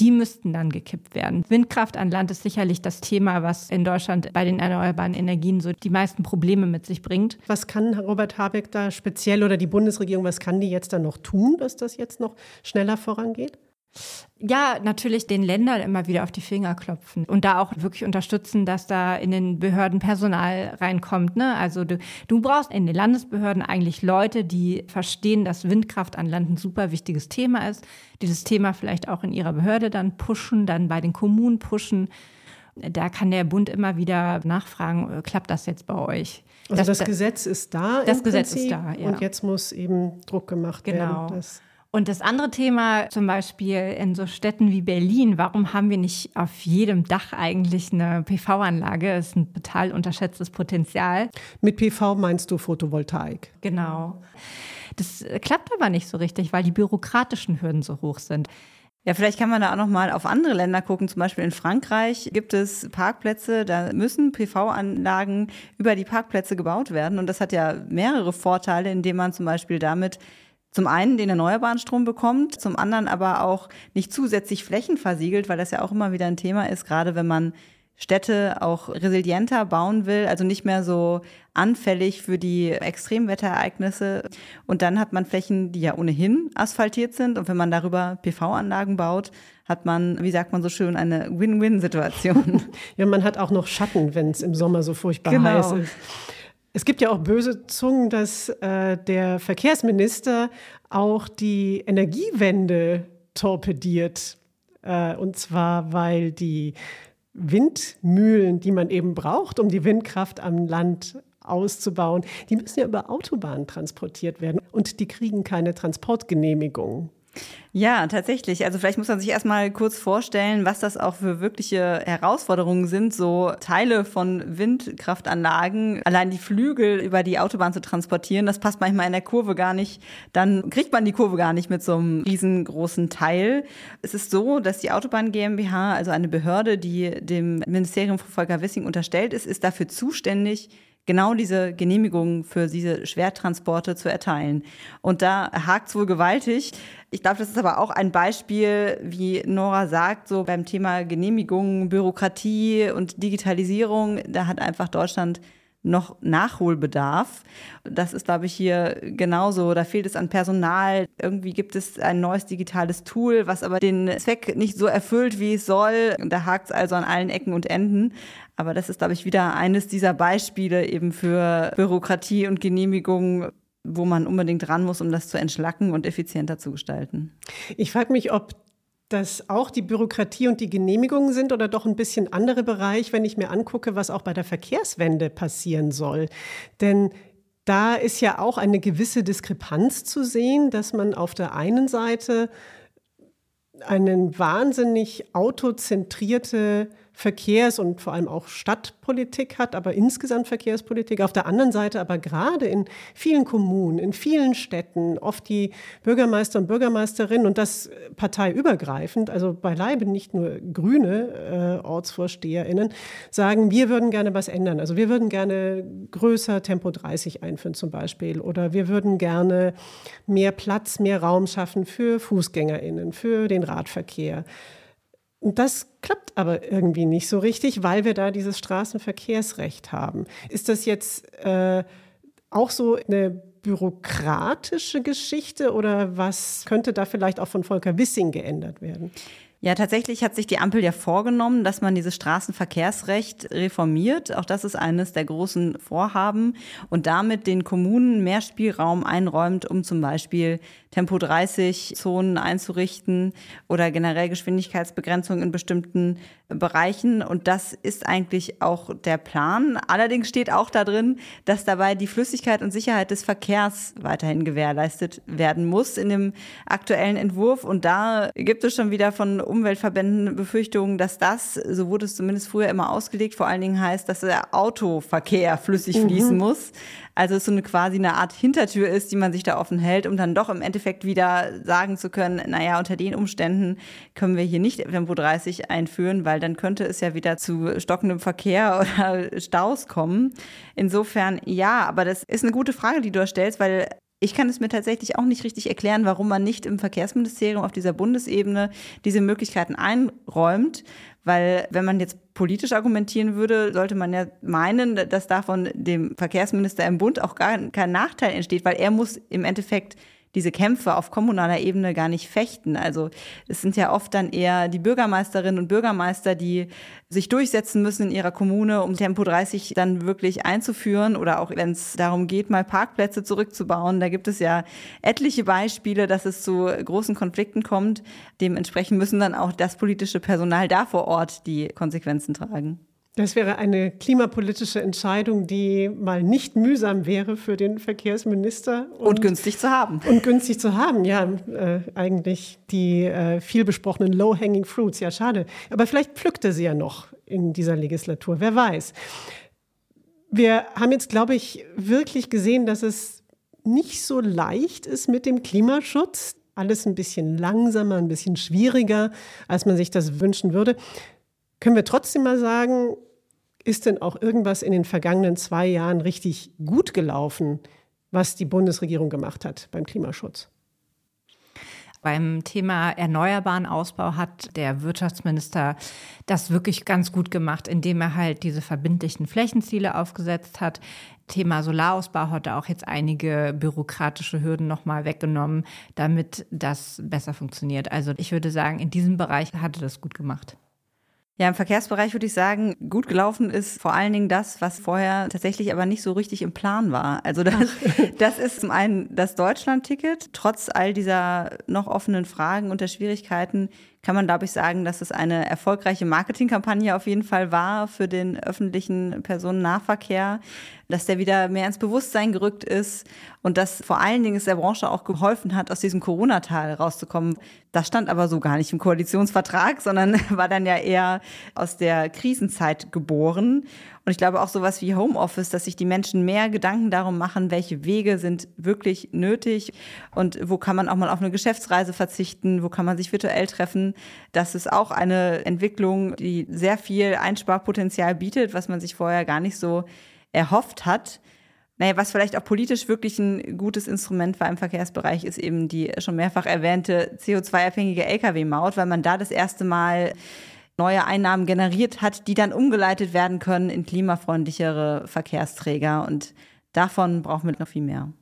die müssten dann gekippt werden. Windkraft an Land ist sicherlich das Thema, was in Deutschland bei den erneuerbaren Energien so die meisten Probleme mit sich bringt. Was kann Robert Habeck da speziell oder die Bundesregierung, was kann die jetzt dann noch tun, dass das jetzt noch schneller vorangeht? Ja, natürlich den Ländern immer wieder auf die Finger klopfen und da auch wirklich unterstützen, dass da in den Behörden Personal reinkommt. Ne? Also du, du brauchst in den Landesbehörden eigentlich Leute, die verstehen, dass Windkraft an Land ein super wichtiges Thema ist, dieses Thema vielleicht auch in ihrer Behörde dann pushen, dann bei den Kommunen pushen da kann der Bund immer wieder nachfragen, äh, klappt das jetzt bei euch? Also das, das Gesetz ist da. Das Gesetz Prinzip, ist da, ja. Und jetzt muss eben Druck gemacht genau. werden. Und das andere Thema, zum Beispiel in so Städten wie Berlin, warum haben wir nicht auf jedem Dach eigentlich eine PV-Anlage? Das ist ein total unterschätztes Potenzial. Mit PV meinst du Photovoltaik? Genau. Das klappt aber nicht so richtig, weil die bürokratischen Hürden so hoch sind. Ja, vielleicht kann man da auch noch mal auf andere Länder gucken. Zum Beispiel in Frankreich gibt es Parkplätze, da müssen PV-Anlagen über die Parkplätze gebaut werden. Und das hat ja mehrere Vorteile, indem man zum Beispiel damit zum einen den erneuerbaren Strom bekommt, zum anderen aber auch nicht zusätzlich Flächen versiegelt, weil das ja auch immer wieder ein Thema ist, gerade wenn man Städte auch resilienter bauen will, also nicht mehr so anfällig für die Extremwetterereignisse. Und dann hat man Flächen, die ja ohnehin asphaltiert sind. Und wenn man darüber PV-Anlagen baut, hat man, wie sagt man so schön, eine Win-Win-Situation. Ja, man hat auch noch Schatten, wenn es im Sommer so furchtbar genau. heiß ist. Es gibt ja auch böse Zungen, dass äh, der Verkehrsminister auch die Energiewende torpediert. Äh, und zwar, weil die Windmühlen, die man eben braucht, um die Windkraft am Land auszubauen, die müssen ja über Autobahnen transportiert werden und die kriegen keine Transportgenehmigung. Ja, tatsächlich. Also vielleicht muss man sich erstmal kurz vorstellen, was das auch für wirkliche Herausforderungen sind, so Teile von Windkraftanlagen, allein die Flügel über die Autobahn zu transportieren, das passt manchmal in der Kurve gar nicht. Dann kriegt man die Kurve gar nicht mit so einem riesengroßen Teil. Es ist so, dass die Autobahn GmbH, also eine Behörde, die dem Ministerium von Volker Wissing unterstellt ist, ist dafür zuständig, genau diese Genehmigungen für diese Schwertransporte zu erteilen. Und da hakt es wohl gewaltig. Ich glaube, das ist aber auch ein Beispiel, wie Nora sagt, so beim Thema Genehmigungen, Bürokratie und Digitalisierung, da hat einfach Deutschland noch Nachholbedarf. Das ist, glaube ich, hier genauso. Da fehlt es an Personal. Irgendwie gibt es ein neues digitales Tool, was aber den Zweck nicht so erfüllt, wie es soll. Da hakt es also an allen Ecken und Enden. Aber das ist, glaube ich, wieder eines dieser Beispiele eben für Bürokratie und Genehmigung, wo man unbedingt ran muss, um das zu entschlacken und effizienter zu gestalten. Ich frage mich, ob das auch die Bürokratie und die Genehmigungen sind oder doch ein bisschen andere Bereich, wenn ich mir angucke, was auch bei der Verkehrswende passieren soll. Denn da ist ja auch eine gewisse Diskrepanz zu sehen, dass man auf der einen Seite eine wahnsinnig autozentrierte Verkehrs- und vor allem auch Stadtpolitik hat, aber insgesamt Verkehrspolitik. Auf der anderen Seite aber gerade in vielen Kommunen, in vielen Städten, oft die Bürgermeister und Bürgermeisterinnen und das parteiübergreifend, also beileibe nicht nur grüne äh, OrtsvorsteherInnen, sagen, wir würden gerne was ändern. Also wir würden gerne größer Tempo 30 einführen zum Beispiel oder wir würden gerne mehr Platz, mehr Raum schaffen für FußgängerInnen, für den Radverkehr. Und das klappt aber irgendwie nicht so richtig, weil wir da dieses Straßenverkehrsrecht haben. Ist das jetzt äh, auch so eine bürokratische Geschichte oder was könnte da vielleicht auch von Volker Wissing geändert werden? Ja, tatsächlich hat sich die Ampel ja vorgenommen, dass man dieses Straßenverkehrsrecht reformiert. Auch das ist eines der großen Vorhaben und damit den Kommunen mehr Spielraum einräumt, um zum Beispiel Tempo 30 Zonen einzurichten oder generell Geschwindigkeitsbegrenzung in bestimmten Bereichen. Und das ist eigentlich auch der Plan. Allerdings steht auch da drin, dass dabei die Flüssigkeit und Sicherheit des Verkehrs weiterhin gewährleistet werden muss in dem aktuellen Entwurf. Und da gibt es schon wieder von Umweltverbänden Befürchtungen, dass das, so wurde es zumindest früher immer ausgelegt, vor allen Dingen heißt, dass der Autoverkehr flüssig fließen mhm. muss. Also es so eine quasi eine Art Hintertür ist, die man sich da offen hält, um dann doch im Endeffekt wieder sagen zu können, naja, unter den Umständen können wir hier nicht Tempo 30 einführen, weil dann könnte es ja wieder zu stockendem Verkehr oder Staus kommen. Insofern ja, aber das ist eine gute Frage, die du stellst, weil ich kann es mir tatsächlich auch nicht richtig erklären, warum man nicht im Verkehrsministerium auf dieser Bundesebene diese Möglichkeiten einräumt. Weil wenn man jetzt politisch argumentieren würde, sollte man ja meinen, dass davon dem Verkehrsminister im Bund auch gar kein Nachteil entsteht, weil er muss im Endeffekt diese Kämpfe auf kommunaler Ebene gar nicht fechten. Also es sind ja oft dann eher die Bürgermeisterinnen und Bürgermeister, die sich durchsetzen müssen in ihrer Kommune, um Tempo 30 dann wirklich einzuführen oder auch wenn es darum geht, mal Parkplätze zurückzubauen. Da gibt es ja etliche Beispiele, dass es zu großen Konflikten kommt. Dementsprechend müssen dann auch das politische Personal da vor Ort die Konsequenzen tragen. Das wäre eine klimapolitische Entscheidung, die mal nicht mühsam wäre für den Verkehrsminister. Und, und günstig zu haben. Und günstig zu haben, ja. Äh, eigentlich die äh, viel besprochenen Low-Hanging Fruits, ja schade. Aber vielleicht pflückt er sie ja noch in dieser Legislatur, wer weiß. Wir haben jetzt, glaube ich, wirklich gesehen, dass es nicht so leicht ist mit dem Klimaschutz. Alles ein bisschen langsamer, ein bisschen schwieriger, als man sich das wünschen würde. Können wir trotzdem mal sagen, ist denn auch irgendwas in den vergangenen zwei Jahren richtig gut gelaufen, was die Bundesregierung gemacht hat beim Klimaschutz? Beim Thema erneuerbaren Ausbau hat der Wirtschaftsminister das wirklich ganz gut gemacht, indem er halt diese verbindlichen Flächenziele aufgesetzt hat. Thema Solarausbau hat er auch jetzt einige bürokratische Hürden nochmal weggenommen, damit das besser funktioniert. Also ich würde sagen, in diesem Bereich hat er das gut gemacht. Ja, im Verkehrsbereich würde ich sagen, gut gelaufen ist vor allen Dingen das, was vorher tatsächlich aber nicht so richtig im Plan war. Also das, das ist zum einen das Deutschland-Ticket. Trotz all dieser noch offenen Fragen und der Schwierigkeiten kann man, glaube ich, sagen, dass es eine erfolgreiche Marketingkampagne auf jeden Fall war für den öffentlichen Personennahverkehr, dass der wieder mehr ins Bewusstsein gerückt ist und dass vor allen Dingen es der Branche auch geholfen hat, aus diesem Corona-Tal rauszukommen. Das stand aber so gar nicht im Koalitionsvertrag, sondern war dann ja eher aus der Krisenzeit geboren. Und ich glaube auch sowas wie Homeoffice, dass sich die Menschen mehr Gedanken darum machen, welche Wege sind wirklich nötig und wo kann man auch mal auf eine Geschäftsreise verzichten, wo kann man sich virtuell treffen. Das ist auch eine Entwicklung, die sehr viel Einsparpotenzial bietet, was man sich vorher gar nicht so erhofft hat. Naja, was vielleicht auch politisch wirklich ein gutes Instrument war im Verkehrsbereich, ist eben die schon mehrfach erwähnte CO2-abhängige Lkw-Maut, weil man da das erste Mal neue Einnahmen generiert hat, die dann umgeleitet werden können in klimafreundlichere Verkehrsträger. Und davon brauchen wir noch viel mehr.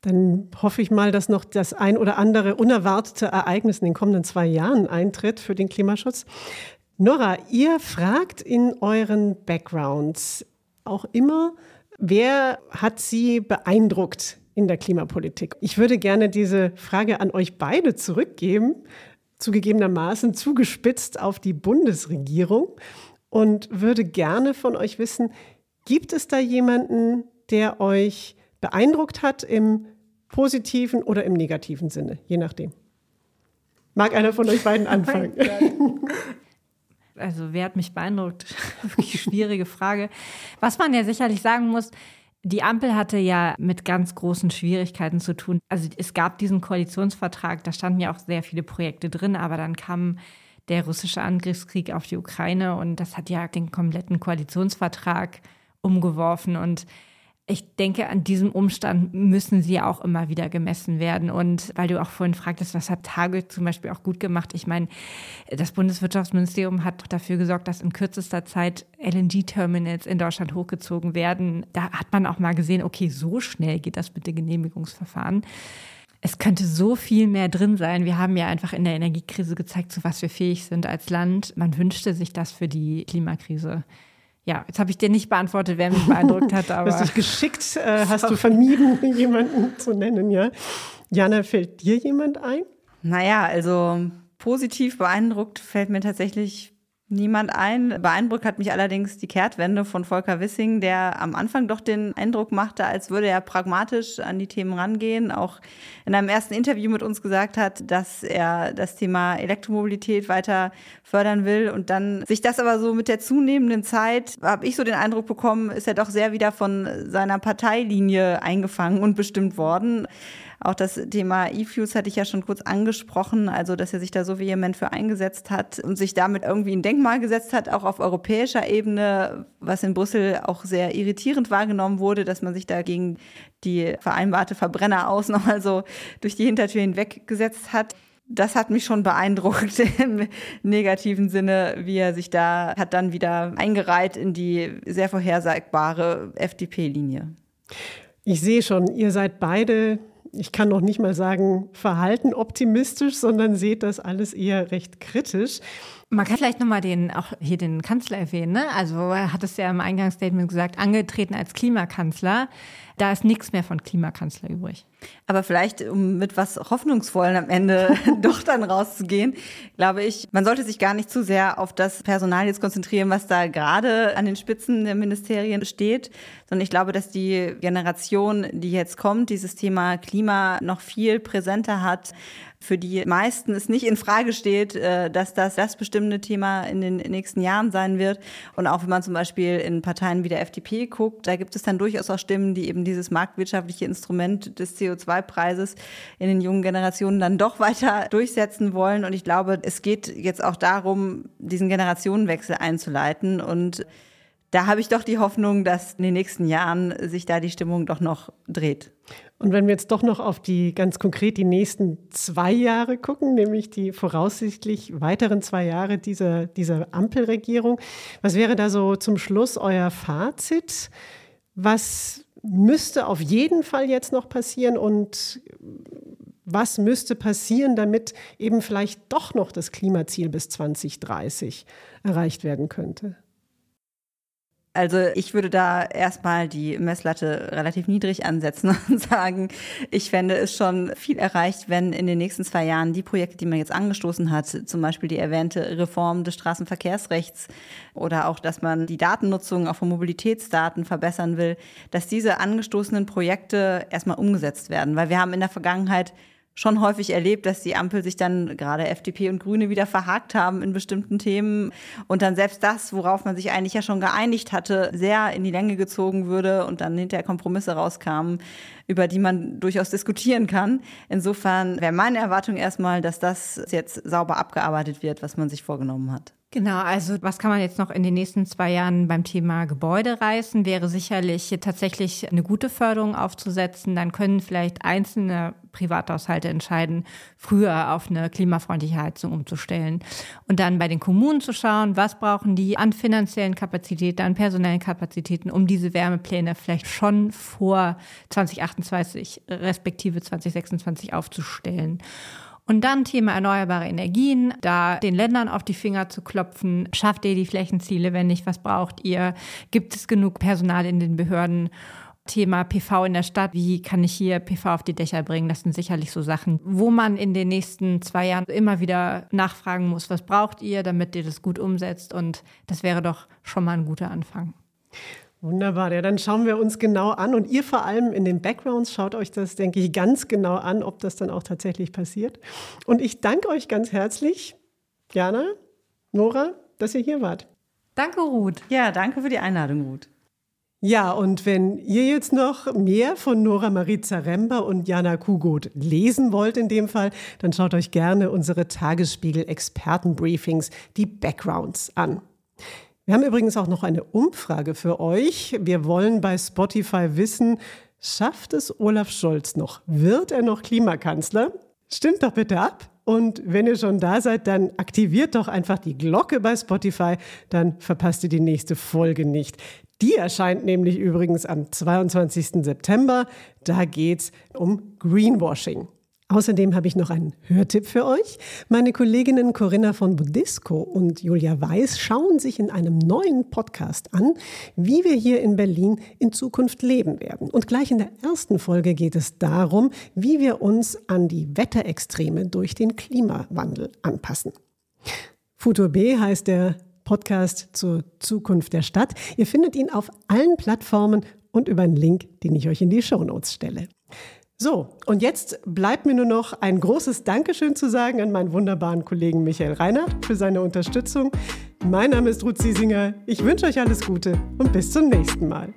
Dann hoffe ich mal, dass noch das ein oder andere unerwartete Ereignis in den kommenden zwei Jahren eintritt für den Klimaschutz. Nora, ihr fragt in euren Backgrounds auch immer, wer hat sie beeindruckt in der Klimapolitik? Ich würde gerne diese Frage an euch beide zurückgeben zugegebenermaßen zugespitzt auf die Bundesregierung und würde gerne von euch wissen, gibt es da jemanden, der euch beeindruckt hat im positiven oder im negativen Sinne, je nachdem? Mag einer von euch beiden anfangen? Also wer hat mich beeindruckt? Wirklich schwierige Frage. Was man ja sicherlich sagen muss, die Ampel hatte ja mit ganz großen Schwierigkeiten zu tun. Also es gab diesen Koalitionsvertrag, da standen ja auch sehr viele Projekte drin, aber dann kam der russische Angriffskrieg auf die Ukraine und das hat ja den kompletten Koalitionsvertrag umgeworfen und ich denke, an diesem Umstand müssen sie auch immer wieder gemessen werden. Und weil du auch vorhin fragtest, was hat Tage zum Beispiel auch gut gemacht? Ich meine, das Bundeswirtschaftsministerium hat dafür gesorgt, dass in kürzester Zeit LNG-Terminals in Deutschland hochgezogen werden. Da hat man auch mal gesehen, okay, so schnell geht das mit dem Genehmigungsverfahren. Es könnte so viel mehr drin sein. Wir haben ja einfach in der Energiekrise gezeigt, zu was wir fähig sind als Land. Man wünschte sich das für die Klimakrise. Ja, jetzt habe ich dir nicht beantwortet, wer mich beeindruckt hat, aber. Hast dich geschickt, äh, hast du vermieden, jemanden zu nennen, ja? Jana, fällt dir jemand ein? Naja, also positiv beeindruckt fällt mir tatsächlich niemand ein. Beeindruckt hat mich allerdings die Kehrtwende von Volker Wissing, der am Anfang doch den Eindruck machte, als würde er pragmatisch an die Themen rangehen. Auch in einem ersten Interview mit uns gesagt hat, dass er das Thema Elektromobilität weiter fördern will. Und dann sich das aber so mit der zunehmenden Zeit, habe ich so den Eindruck bekommen, ist er doch sehr wieder von seiner Parteilinie eingefangen und bestimmt worden. Auch das Thema E-Fuels hatte ich ja schon kurz angesprochen, also dass er sich da so vehement für eingesetzt hat und sich damit irgendwie ein Denkmal gesetzt hat, auch auf europäischer Ebene, was in Brüssel auch sehr irritierend wahrgenommen wurde, dass man sich da gegen die vereinbarte Verbrenner aus nochmal so durch die Hintertür hinweggesetzt hat. Das hat mich schon beeindruckt im negativen Sinne, wie er sich da hat dann wieder eingereiht in die sehr vorhersagbare FDP-Linie. Ich sehe schon, ihr seid beide ich kann noch nicht mal sagen, verhalten optimistisch, sondern seht das alles eher recht kritisch. Man kann vielleicht nochmal den, auch hier den Kanzler erwähnen. Ne? Also er hat es ja im Eingangsstatement gesagt, angetreten als Klimakanzler. Da ist nichts mehr von Klimakanzler übrig. Aber vielleicht, um mit was Hoffnungsvollen am Ende doch dann rauszugehen, glaube ich, man sollte sich gar nicht zu sehr auf das Personal jetzt konzentrieren, was da gerade an den Spitzen der Ministerien steht, sondern ich glaube, dass die Generation, die jetzt kommt, dieses Thema Klima noch viel präsenter hat, für die meisten es nicht in Frage steht, äh, dass das das bestimmende Thema in den nächsten Jahren sein wird. Und auch wenn man zum Beispiel in Parteien wie der FDP guckt, da gibt es dann durchaus auch Stimmen, die dieses marktwirtschaftliche Instrument des CO2-Preises in den jungen Generationen dann doch weiter durchsetzen wollen. Und ich glaube, es geht jetzt auch darum, diesen Generationenwechsel einzuleiten und da habe ich doch die Hoffnung, dass in den nächsten Jahren sich da die Stimmung doch noch dreht. Und wenn wir jetzt doch noch auf die ganz konkret die nächsten zwei Jahre gucken, nämlich die voraussichtlich weiteren zwei Jahre dieser, dieser Ampelregierung, was wäre da so zum Schluss euer Fazit? Was müsste auf jeden Fall jetzt noch passieren und was müsste passieren, damit eben vielleicht doch noch das Klimaziel bis 2030 erreicht werden könnte? Also ich würde da erstmal die Messlatte relativ niedrig ansetzen und sagen, ich fände es schon viel erreicht, wenn in den nächsten zwei Jahren die Projekte, die man jetzt angestoßen hat, zum Beispiel die erwähnte Reform des Straßenverkehrsrechts oder auch, dass man die Datennutzung auch von Mobilitätsdaten verbessern will, dass diese angestoßenen Projekte erstmal umgesetzt werden. Weil wir haben in der Vergangenheit schon häufig erlebt, dass die Ampel sich dann gerade FDP und Grüne wieder verhakt haben in bestimmten Themen und dann selbst das, worauf man sich eigentlich ja schon geeinigt hatte, sehr in die Länge gezogen würde und dann hinterher Kompromisse rauskamen, über die man durchaus diskutieren kann. Insofern wäre meine Erwartung erstmal, dass das jetzt sauber abgearbeitet wird, was man sich vorgenommen hat. Genau, also was kann man jetzt noch in den nächsten zwei Jahren beim Thema Gebäude reißen, wäre sicherlich tatsächlich eine gute Förderung aufzusetzen. Dann können vielleicht einzelne Privathaushalte entscheiden, früher auf eine klimafreundliche Heizung umzustellen. Und dann bei den Kommunen zu schauen, was brauchen die an finanziellen Kapazitäten, an personellen Kapazitäten, um diese Wärmepläne vielleicht schon vor 2028 respektive 2026 aufzustellen. Und dann Thema erneuerbare Energien, da den Ländern auf die Finger zu klopfen. Schafft ihr die Flächenziele? Wenn nicht, was braucht ihr? Gibt es genug Personal in den Behörden? Thema PV in der Stadt, wie kann ich hier PV auf die Dächer bringen? Das sind sicherlich so Sachen, wo man in den nächsten zwei Jahren immer wieder nachfragen muss, was braucht ihr, damit ihr das gut umsetzt? Und das wäre doch schon mal ein guter Anfang. Wunderbar, ja, dann schauen wir uns genau an und ihr vor allem in den Backgrounds schaut euch das, denke ich, ganz genau an, ob das dann auch tatsächlich passiert. Und ich danke euch ganz herzlich, Jana, Nora, dass ihr hier wart. Danke, Ruth. Ja, danke für die Einladung, Ruth. Ja, und wenn ihr jetzt noch mehr von Nora Marie Zaremba und Jana Kugot lesen wollt in dem Fall, dann schaut euch gerne unsere Tagesspiegel-Expertenbriefings, die Backgrounds an. Wir haben übrigens auch noch eine Umfrage für euch. Wir wollen bei Spotify wissen, schafft es Olaf Scholz noch? Wird er noch Klimakanzler? Stimmt doch bitte ab. Und wenn ihr schon da seid, dann aktiviert doch einfach die Glocke bei Spotify, dann verpasst ihr die nächste Folge nicht. Die erscheint nämlich übrigens am 22. September. Da geht's um Greenwashing. Außerdem habe ich noch einen Hörtipp für euch. Meine Kolleginnen Corinna von Budisco und Julia Weiß schauen sich in einem neuen Podcast an, wie wir hier in Berlin in Zukunft leben werden. Und gleich in der ersten Folge geht es darum, wie wir uns an die Wetterextreme durch den Klimawandel anpassen. Futur B heißt der Podcast zur Zukunft der Stadt. Ihr findet ihn auf allen Plattformen und über einen Link, den ich euch in die Shownotes stelle. So, und jetzt bleibt mir nur noch ein großes Dankeschön zu sagen an meinen wunderbaren Kollegen Michael Reiner für seine Unterstützung. Mein Name ist Ruth Ziesinger. Ich wünsche euch alles Gute und bis zum nächsten Mal.